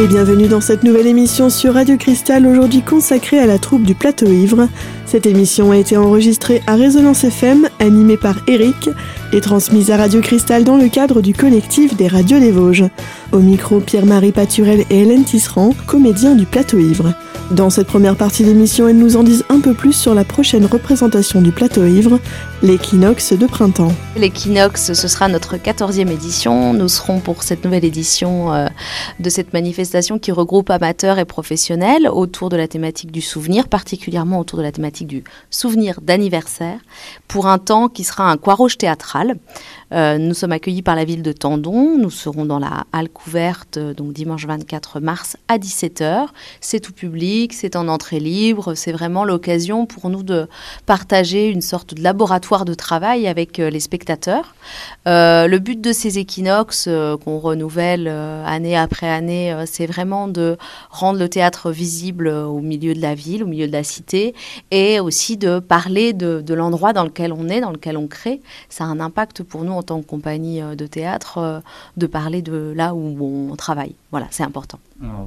et bienvenue dans cette nouvelle émission sur Radio Cristal, aujourd'hui consacrée à la troupe du Plateau Ivre. Cette émission a été enregistrée à Résonance FM, animée par Eric, et transmise à Radio Cristal dans le cadre du collectif des radios des Vosges. Au micro, Pierre-Marie Paturel et Hélène Tisserand, comédiens du Plateau Ivre. Dans cette première partie d'émission, elles nous en disent un peu plus sur la prochaine représentation du plateau ivre, l'équinoxe de printemps. L'équinoxe, ce sera notre 14e édition. Nous serons pour cette nouvelle édition euh, de cette manifestation qui regroupe amateurs et professionnels autour de la thématique du souvenir, particulièrement autour de la thématique du souvenir d'anniversaire, pour un temps qui sera un rouge théâtral. Euh, nous sommes accueillis par la ville de Tendon. Nous serons dans la halle couverte, euh, donc dimanche 24 mars à 17h. C'est tout public, c'est en entrée libre. C'est vraiment l'occasion pour nous de partager une sorte de laboratoire de travail avec euh, les spectateurs. le but de ces équinoxes qu'on renouvelle année après année, c'est vraiment de rendre le théâtre visible au milieu de la ville, au milieu de la cité, et aussi de parler de, de l'endroit dans lequel on est, dans lequel on crée. Ça a un impact pour nous en tant que compagnie euh, de théâtre, euh, de parler de là où on travaille. Voilà, c'est important.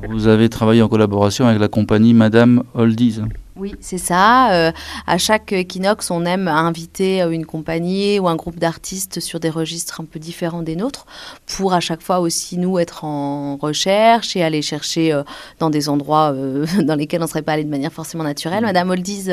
vous avez travaillé en collaboration avec la compagnie Madame Oldies. Oui, c'est ça. Euh, à chaque équinoxe, on aime inviter euh, une compagnie ou un groupe d'artistes sur des registres un peu différents des nôtres pour à chaque fois aussi nous être en recherche et aller chercher euh, dans des endroits dans lesquels on ne serait pas allé de manière forcément naturelle. Madame Oldies,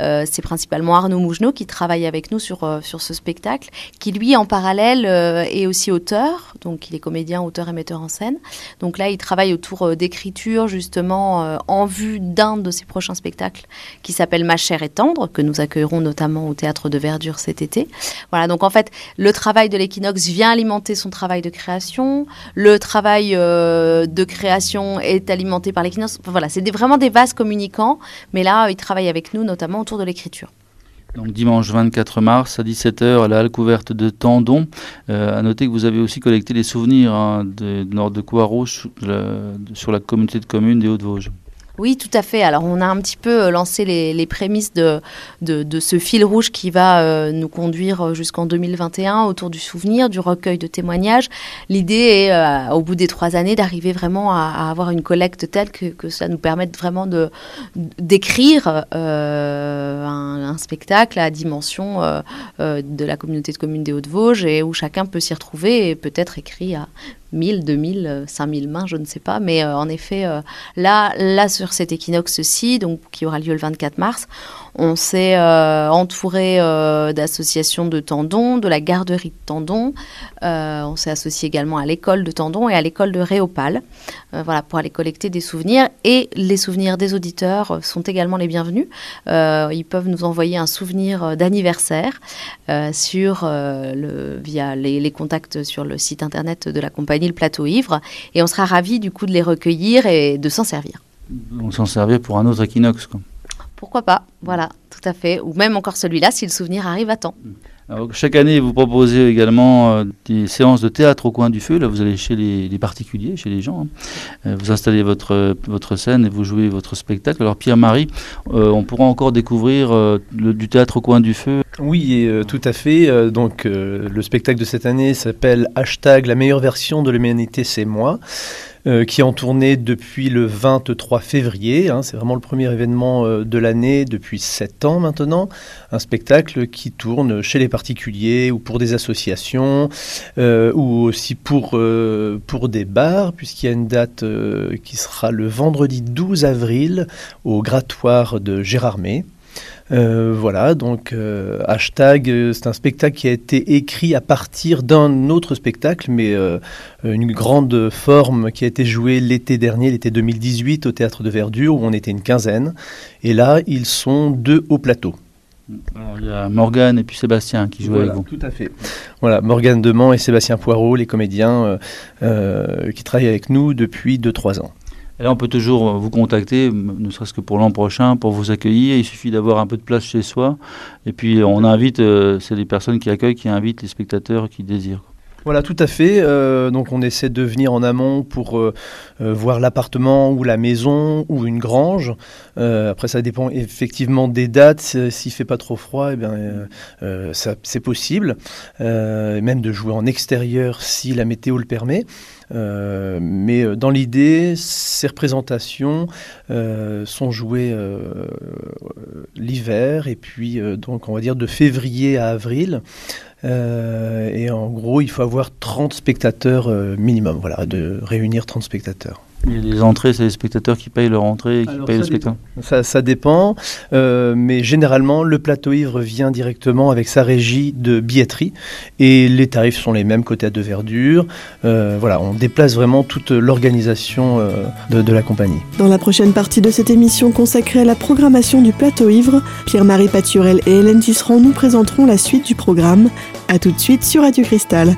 c'est principalement Arnaud Mougenot qui travaille avec nous sur, sur ce spectacle, qui lui en parallèle est aussi auteur, donc il est comédien, auteur et metteur en scène. Donc là, il travaille autour d'écriture justement en vue d'un de ses prochains spectacles qui s'appelle Ma chère et tendre, que nous accueillerons notamment au théâtre de Verdure cet été. Voilà, donc en fait, le travail de l'équinoxe vient alimenter son travail de création. Le travail euh, de création est alimenté par l'équinoxe. voilà, c'est vraiment des vases communicants, mais là, il travaille avec nous notamment autour de l'écriture. Donc dimanche 24 mars à 17h à la halle couverte de Tendon. Euh, à noter que vous avez aussi collecté les souvenirs hein, de, Nord de Coireau sur la communauté de communes des Hauts-de-Vosges. Oui, tout à fait. Alors, on a un petit peu euh, lancé les, prémices de, ce fil rouge qui va euh, nous conduire euh, jusqu'en 2021 autour du souvenir, du recueil de témoignages. L'idée est, au bout des trois années, d'arriver vraiment à, avoir une collecte telle que, ça nous permette vraiment d'écrire un, un, spectacle à dimension de la communauté de communes des Hauts-de-Vosges et où chacun peut s'y retrouver et peut-être écrit à 1000, 2000, 5000 mains, je ne sais pas. Mais euh, en effet, euh, là, là, sur cet équinoxe-ci, qui aura lieu le 24 mars, on s'est euh, entouré euh, d'associations de Tendon, de la garderie de Tendon. Euh, on s'est associé également à l'école de Tendon et à l'école de Réopal, voilà, pour aller collecter des souvenirs. Et les souvenirs des auditeurs sont également les bienvenus. ils peuvent nous envoyer un souvenir d'anniversaire sur le, via les, contacts sur le site internet de la compagnie Le Plateau Ivre. Et on sera ravis du coup de les recueillir et de s'en servir. On s'en servir pour un autre équinoxe. Pourquoi pas Voilà, tout à fait. Ou même encore celui-là si le souvenir arrive à temps. chaque année, vous proposez également euh, des séances de théâtre au coin du feu. Là, vous allez chez les, particuliers, chez les gens. Hein. Euh, vous installez votre, votre scène et vous jouez votre spectacle. Alors, Pierre-Marie, euh, on pourra encore découvrir le, du théâtre au coin du feu Oui, tout à fait. donc, le spectacle de cette année s'appelle Hashtag la meilleure version de l'humanité, c'est moi. Euh, qui est en tournée depuis le 23 février. Hein. c'est vraiment le premier événement euh, de l'année depuis sept ans maintenant. Un spectacle qui tourne chez les particuliers ou pour des associations euh, ou aussi pour, pour des bars, puisqu'il y a une date qui sera le vendredi 12 avril au grattoir de Gérardmer. Euh, voilà, donc euh, hashtag, euh, c'est un spectacle qui a été écrit à partir d'un autre spectacle, mais une grande forme qui a été jouée l'été dernier, l'été 2018, au théâtre de Verdure, où on était une quinzaine. Et là, ils sont deux au plateau. il y a Morgane et puis Sébastien qui jouent avec vous. Tout à fait. Voilà, Morgane Demand et Sébastien Poirot, les comédiens qui travaillent avec nous depuis 2-3 ans. Et là, on peut toujours vous contacter, ne serait-ce que pour l'an prochain, pour vous accueillir. Il suffit d'avoir un peu de place chez soi. Et puis, on invite, euh, c'est les personnes qui accueillent qui invitent les spectateurs qui désirent. Voilà, tout à fait. Euh, donc on essaie de venir en amont pour euh, euh, voir l'appartement ou la maison ou une grange. après, ça dépend effectivement des dates. S'il fait pas trop froid, eh bien, c'est possible. même de jouer en extérieur si la météo le permet. mais dans l'idée, ces représentations sont jouées l'hiver et puis donc on va dire de février à avril. Euh, et en gros, il faut avoir 30 spectateurs euh, minimum, voilà, de réunir 30 spectateurs. Les entrées, c'est les spectateurs qui payent leur entrée et qui payent le spectacle ça, ça, dépend, euh, mais généralement, le plateau ivre vient directement avec sa régie de billetterie et les tarifs sont les mêmes côté à de verdure. voilà, on déplace vraiment toute l'organisation de, de, la compagnie. Dans la prochaine partie de cette émission consacrée à la programmation du plateau ivre, Pierre-Marie Paturel et Hélène Tisserand nous présenteront la suite du programme. A tout de suite sur Radio Cristal.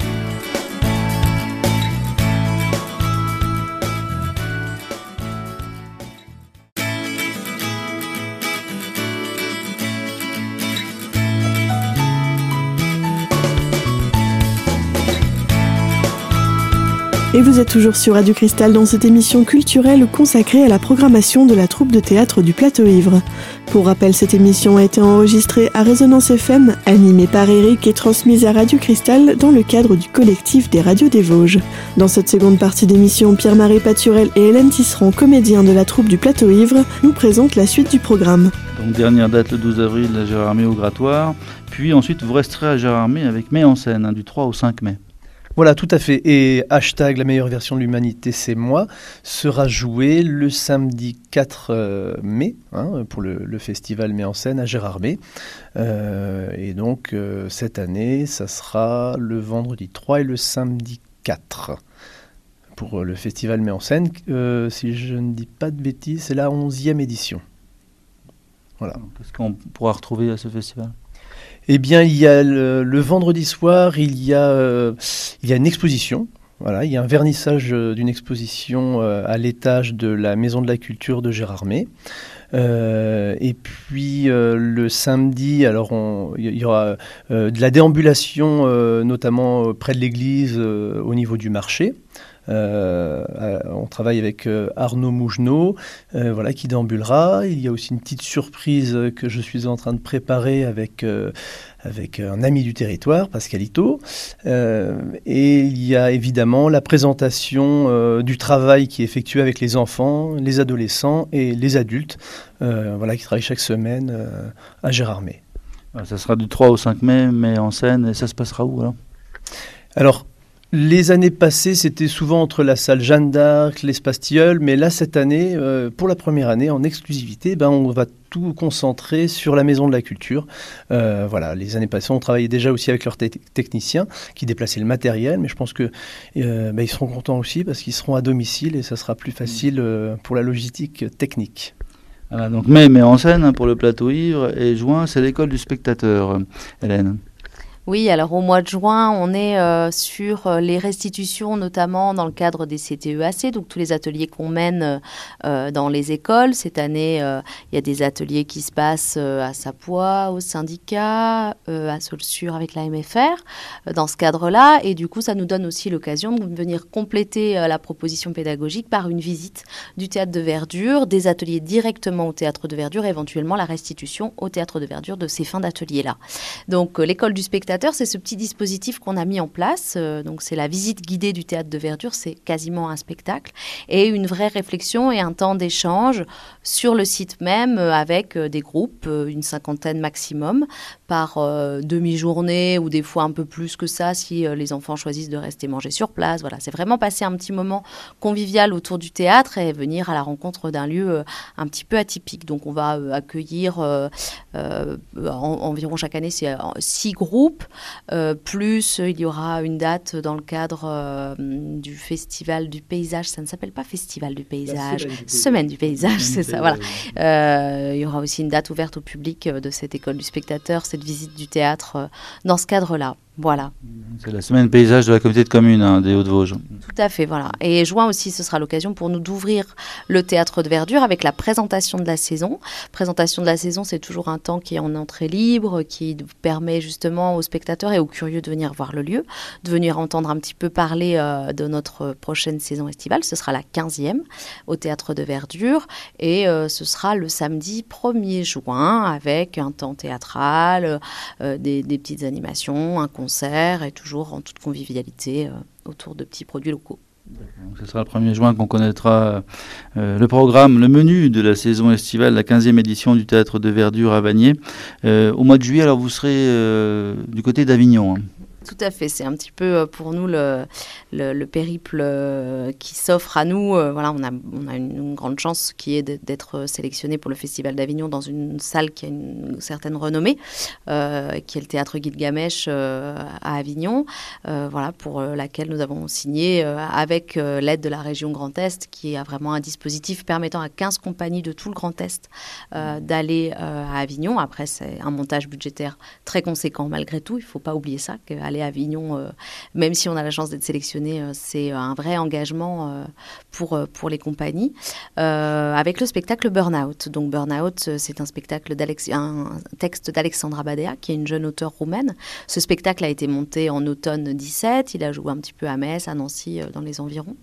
Vous êtes toujours sur Radio Cristal dans cette émission culturelle consacrée à la programmation de la troupe de théâtre du Plateau Ivre. Pour rappel, cette émission a été enregistrée à Résonance FM, animée par Eric et transmise à Radio Cristal dans le cadre du collectif des radios des Vosges. Dans cette seconde partie d'émission, Pierre-Marie Paturel et Hélène Tisserand, comédiens de la troupe du Plateau Ivre, nous présentent la suite du programme. Donc dernière date le 12 avril à Gérardmer au Grattoir, puis ensuite vous resterez à Gérardmer avec Mai en scène, hein, du 3 au 5 mai. Voilà, tout à fait. Et hashtag la meilleure version de l'humanité, c'est moi, sera joué le samedi 4 euh, mai hein, pour le, festival Met en scène à Gérardmer. Euh, et donc euh, cette année, ça sera le vendredi 3 et le samedi 4 pour le festival Met en scène. si je ne dis pas de bêtises, c'est la 11e édition. Voilà. Qu'est-ce qu'on pourra retrouver à ce festival? Eh bien, il y a le, vendredi soir, il y a, euh, une exposition. Il y a un vernissage euh, d'une exposition euh, à l'étage de la Maison de la Culture de Gérardmer. et puis le samedi, alors il y aura de la déambulation, notamment près de l'église, au niveau du marché. Euh, euh, on travaille avec euh, Arnaud Mougenot, voilà, qui déambulera. Il y a aussi une petite surprise que je suis en train de préparer avec avec un ami du territoire, Pascalito. et il y a évidemment la présentation du travail qui est effectué avec les enfants, les adolescents et les adultes, voilà, qui travaillent chaque semaine à Gérardmer. Ça sera du 3 au 5 mai, mais en scène, et ça se passera où alors? Alors, les années passées, c'était souvent entre la salle Jeanne d'Arc, l'espace Tilleul, mais là, cette année, euh, pour la première année, en exclusivité, ben, on va tout concentrer sur la Maison de la Culture. Euh, voilà, les années passées, on travaillait déjà aussi avec leurs techniciens qui déplaçaient le matériel, mais je pense que euh, ben, ils seront contents aussi parce qu'ils seront à domicile et ça sera plus facile pour la logistique technique. Voilà, donc mai, mais en scène hein, pour le plateau ivre et juin, c'est l'école du spectateur, Hélène. Oui, alors au mois de juin, on est euh, sur euh, les restitutions, notamment dans le cadre des CTEAC, donc tous les ateliers qu'on mène euh, dans les écoles. Cette année, il y a des ateliers qui se passent à Sapois, au syndicat, à Solsur avec la MFR, dans ce cadre-là. Et du coup, ça nous donne aussi l'occasion de venir compléter la proposition pédagogique par une visite du théâtre de verdure, des ateliers directement au théâtre de verdure, éventuellement la restitution au théâtre de verdure de ces fins d'ateliers-là. Donc l'école du spectacle c'est ce petit dispositif qu'on a mis en place. Euh, donc, c'est la visite guidée du théâtre de verdure, c'est quasiment un spectacle, et une vraie réflexion et un temps d'échange sur le site même euh, avec euh, des groupes, une cinquantaine maximum, par demi-journée ou des fois un peu plus que ça si les enfants choisissent de rester manger sur place. Voilà, c'est vraiment passer un petit moment convivial autour du théâtre et venir à la rencontre d'un lieu un petit peu atypique. Donc, on va accueillir environ chaque année six groupes euh, plus, il y aura une date dans le cadre euh, du Festival du paysage. Ça ne s'appelle pas Festival du paysage, Semaine du paysage, c'est ça, voilà. Euh, il y aura aussi une date ouverte au public de cette école du spectateur, cette visite du théâtre dans ce cadre-là. Voilà. C'est la semaine paysage de la communauté de communes hein, des Hauts-de-Vosges. Tout à fait, voilà. Et juin aussi, ce sera l'occasion pour nous d'ouvrir le théâtre de verdure avec la présentation de la saison. Présentation de la saison, c'est toujours un temps qui est en entrée libre, qui permet justement aux spectateurs et aux curieux de venir voir le lieu, de venir entendre un petit peu parler euh, de notre prochaine saison estivale. Ce sera la 15e au théâtre de verdure et euh, ce sera le samedi 1er juin avec un temps théâtral, euh, des, des petites animations, un concert et toujours en toute convivialité autour de petits produits locaux. Ce sera le 1er juin qu'on connaîtra euh, le programme, le menu de la saison estivale, la 15e édition du théâtre de verdure à Vanier. Euh, au mois de juillet, alors vous serez euh, du côté d'Avignon. Hein. Tout à fait, c'est un petit peu euh, pour nous le, le, périple euh, qui s'offre à nous. Euh, voilà, on a, une, grande chance qui est d'être sélectionné pour le Festival d'Avignon dans une salle qui a une certaine renommée, qui est le Théâtre Gilgamesh euh, à Avignon, voilà, pour laquelle nous avons signé avec l'aide de la région Grand Est, qui a vraiment un dispositif permettant à 15 compagnies de tout le Grand Est d'aller à Avignon. Après, c'est un montage budgétaire très conséquent malgré tout, il ne faut pas oublier ça, qu'aller à Avignon, euh, même si on a la chance d'être sélectionné, euh, c'est un vrai engagement euh, pour, pour les compagnies. avec le spectacle Burnout. Donc Burnout, c'est un spectacle un texte d'Alexandra Badea, qui est une jeune auteure roumaine. Ce spectacle a été monté en automne 17. Il a joué un petit peu à Metz, à Nancy, dans les environs.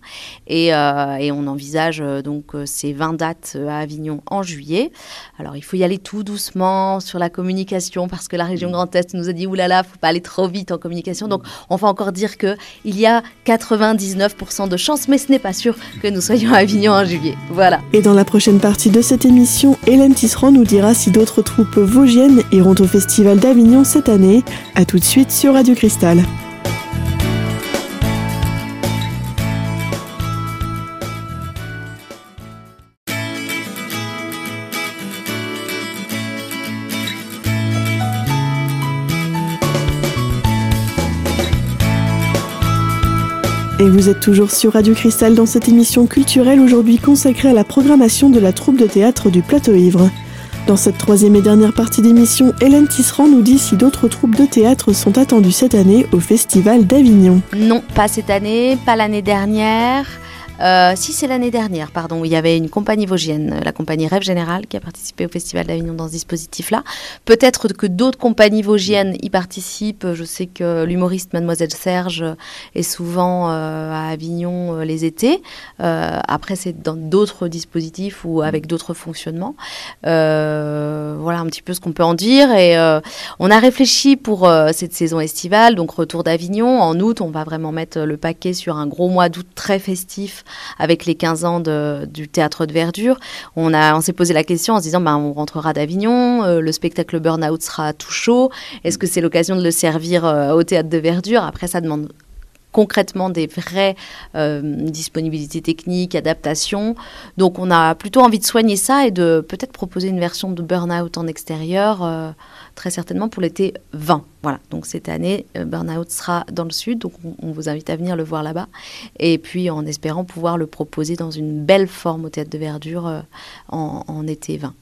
Et, et on envisage donc ces 20 dates à Avignon en juillet. Alors il faut y aller tout doucement sur la communication parce que la région Grand Est nous a dit oulala, faut pas aller trop vite en communication donc on va encore dire qu'il y a 99% de chances, mais ce n'est pas sûr que nous soyons à Avignon en juillet. Voilà. Et dans la prochaine partie de cette émission, Hélène Tisserand nous dira si d'autres troupes vosgiennes iront au Festival d'Avignon cette année. A tout de suite sur Radio Cristal. Et vous êtes toujours sur Radio Cristal dans cette émission culturelle aujourd'hui consacrée à la programmation de la troupe de théâtre du Plateau Ivre. Dans cette troisième et dernière partie d'émission, Hélène Tisserand nous dit si d'autres troupes de théâtre sont attendues cette année au Festival d'Avignon. Non, pas cette année, pas l'année dernière. Euh, si c'est l'année dernière, pardon, il y avait une compagnie vosgienne, la compagnie Rêve Général, qui a participé au Festival d'Avignon dans ce dispositif-là. Peut-être que d'autres compagnies vosgiennes y participent. Je sais que l'humoriste Mademoiselle Serge est souvent euh, à Avignon euh, les étés. Euh, après, c'est dans d'autres dispositifs ou avec d'autres fonctionnements. Euh, voilà un petit peu ce qu'on peut en dire. Et euh, on a réfléchi pour cette saison estivale, donc retour d'Avignon. En août, on va vraiment mettre le paquet sur un gros mois d'août très festif avec les 15 ans du théâtre de verdure. On, a, on s'est posé la question en se disant, ben, on rentrera d'Avignon, euh, le spectacle Burnout sera tout chaud. Est-ce que c'est l'occasion de le servir euh, au théâtre de verdure? Après, ça demande concrètement des vraies euh, disponibilités techniques, adaptations. Donc on a plutôt envie de soigner ça et de peut-être proposer une version de Burnout en extérieur, euh, très certainement pour l'été 20. Voilà, donc cette année, euh, Burnout sera dans le sud, donc on, vous invite à venir le voir là-bas. Et puis en espérant pouvoir le proposer dans une belle forme au théâtre de verdure en, en, été 20.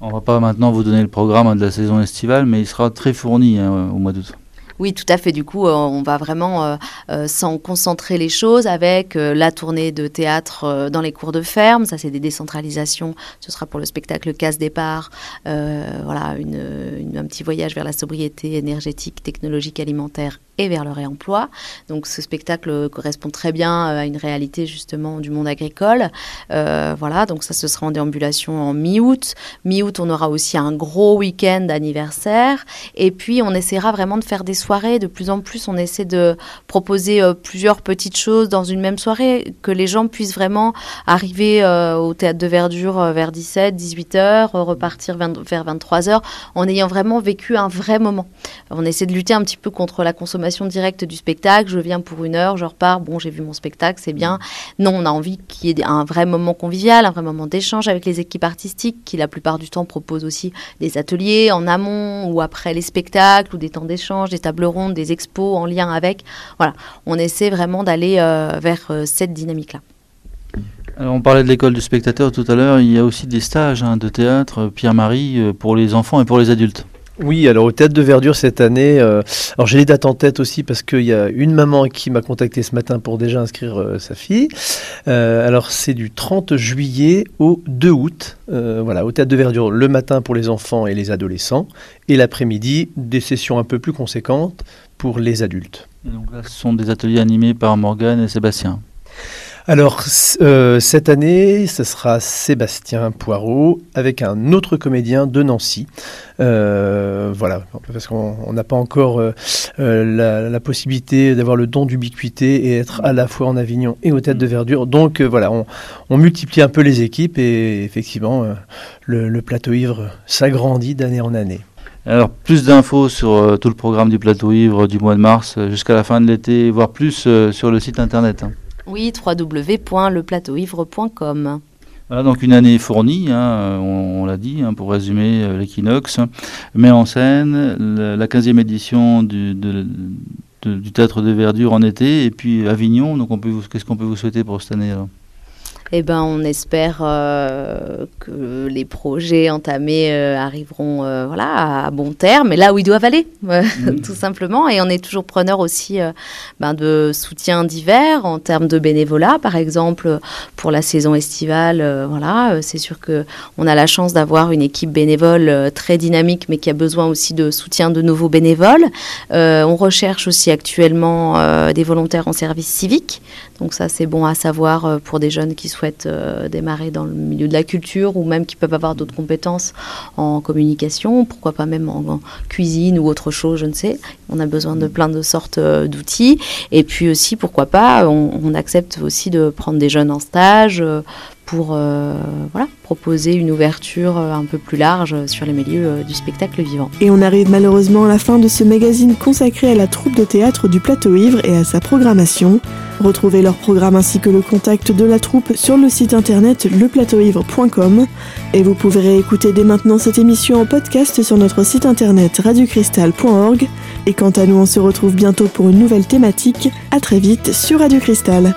On va pas maintenant vous donner le programme de la saison estivale, mais il sera très fourni hein, au mois d'août. Oui, tout à fait. Du coup, euh, on va vraiment euh, euh, s'en concentrer les choses avec la tournée de théâtre dans les cours de ferme. Ça, c'est des décentralisations. Ce sera pour le spectacle Casse Départ. Voilà, un petit voyage vers la sobriété énergétique, technologique, alimentaire et vers le réemploi. Donc ce spectacle correspond très bien à une réalité justement du monde agricole. Voilà, donc ça ce sera en déambulation en mi-août. Mi-août, on aura aussi un gros week-end anniversaire. Et puis on essaiera vraiment de faire des soirées. De plus en plus, on essaie de proposer euh, plusieurs petites choses dans une même soirée, que les gens puissent vraiment arriver euh, au théâtre de verdure euh, vers 17, 18 heures, repartir 20, vers 23 heures, en ayant vraiment vécu un vrai moment. On essaie de lutter un petit peu contre la consommation directe du spectacle. Je viens pour une heure, je repars. Bon, j'ai vu mon spectacle, c'est bien. Non, on a envie qu'il y ait un vrai moment convivial, un vrai moment d'échange avec les équipes artistiques qui, la plupart du temps, proposent aussi des ateliers en amont ou après les spectacles ou des temps d'échange, des tables des expos en lien avec. Voilà, on essaie vraiment d'aller euh, vers euh, cette dynamique-là. Alors on parlait de l'école du spectateur tout à l'heure, il y a aussi des stages hein, de théâtre, Pierre-Marie, euh, pour les enfants et pour les adultes. Oui, alors au Théâtre de Verdure cette année, euh, alors j'ai les dates en tête aussi parce qu'il y a une maman qui m'a contacté ce matin pour déjà inscrire euh, sa fille. Euh, alors c'est du 30 juillet au 2 août, voilà, au Théâtre de Verdure le matin pour les enfants et les adolescents et l'après-midi des sessions un peu plus conséquentes pour les adultes. donc là, ce sont des ateliers animés par Morgane et Sébastien. Alors, euh, cette année, ce sera Sébastien Poirot avec un autre comédien de Nancy. Euh, voilà, parce qu'on n'a pas encore euh, la, possibilité d'avoir le don d'ubiquité et être à la fois en Avignon et au Théâtre de Verdure. Donc voilà, on, multiplie un peu les équipes et effectivement, le, le plateau ivre s'agrandit d'année en année. Alors, plus d'infos sur tout le programme du plateau ivre du mois de mars jusqu'à la fin de l'été, voire plus sur le site internet. Hein. Oui, www.leplateauivre.com. Voilà, donc une année fournie, hein, on, l'a dit, hein, pour résumer euh, l'équinoxe, met en scène la, 15e édition du, du, Théâtre de Verdure en été, et puis Avignon, donc qu'est-ce qu'on peut vous souhaiter pour cette année eh ben, on espère euh, que les projets entamés euh, arriveront euh, voilà, à bon terme, et là où ils doivent aller, tout simplement. Et on est toujours preneur aussi ben, de soutien divers en termes de bénévolat, par exemple pour la saison estivale. voilà, c'est sûr que on a la chance d'avoir une équipe bénévole très dynamique, mais qui a besoin aussi de soutien de nouveaux bénévoles. on recherche aussi actuellement des volontaires en service civique. Donc ça, c'est bon à savoir pour des jeunes qui souhaitent euh, démarrer dans le milieu de la culture ou même qui peuvent avoir d'autres compétences en communication, pourquoi pas même en, cuisine ou autre chose, je ne sais. On a besoin de plein de sortes euh, d'outils. Et puis aussi, pourquoi pas, on, accepte aussi de prendre des jeunes en stage euh, pour voilà, proposer une ouverture un peu plus large sur les milieux du spectacle vivant. Et on arrive malheureusement à la fin de ce magazine consacré à la troupe de théâtre du Plateau Ivre et à sa programmation. Retrouvez leur programme ainsi que le contact de la troupe sur le site internet leplateauivre.com et vous pouvez réécouter dès maintenant cette émission en podcast sur notre site internet radiocristal.org et quant à nous on se retrouve bientôt pour une nouvelle thématique. À très vite sur Radio Cristal.